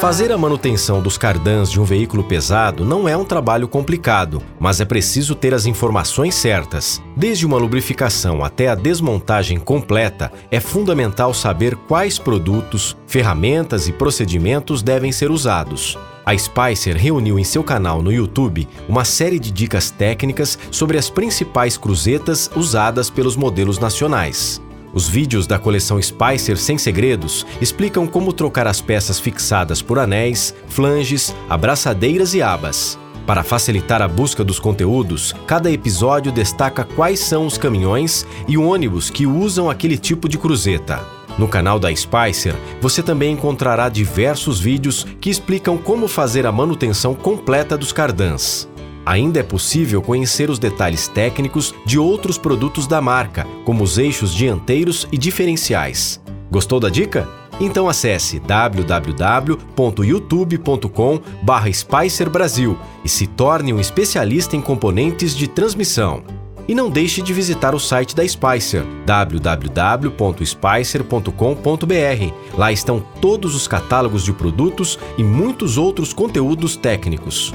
Fazer a manutenção dos cardãs de um veículo pesado não é um trabalho complicado, mas é preciso ter as informações certas. Desde uma lubrificação até a desmontagem completa, é fundamental saber quais produtos, ferramentas e procedimentos devem ser usados. A Spicer reuniu em seu canal no YouTube uma série de dicas técnicas sobre as principais cruzetas usadas pelos modelos nacionais. Os vídeos da coleção Spicer Sem Segredos explicam como trocar as peças fixadas por anéis, flanges, abraçadeiras e abas. Para facilitar a busca dos conteúdos, cada episódio destaca quais são os caminhões e ônibus que usam aquele tipo de cruzeta. No canal da Spicer, você também encontrará diversos vídeos que explicam como fazer a manutenção completa dos cardãs. Ainda é possível conhecer os detalhes técnicos de outros produtos da marca, como os eixos dianteiros e diferenciais. Gostou da dica? Então acesse www.youtube.com/spicer Brasil e se torne um especialista em componentes de transmissão. E não deixe de visitar o site da Spicer, www.spicer.com.br. Lá estão todos os catálogos de produtos e muitos outros conteúdos técnicos.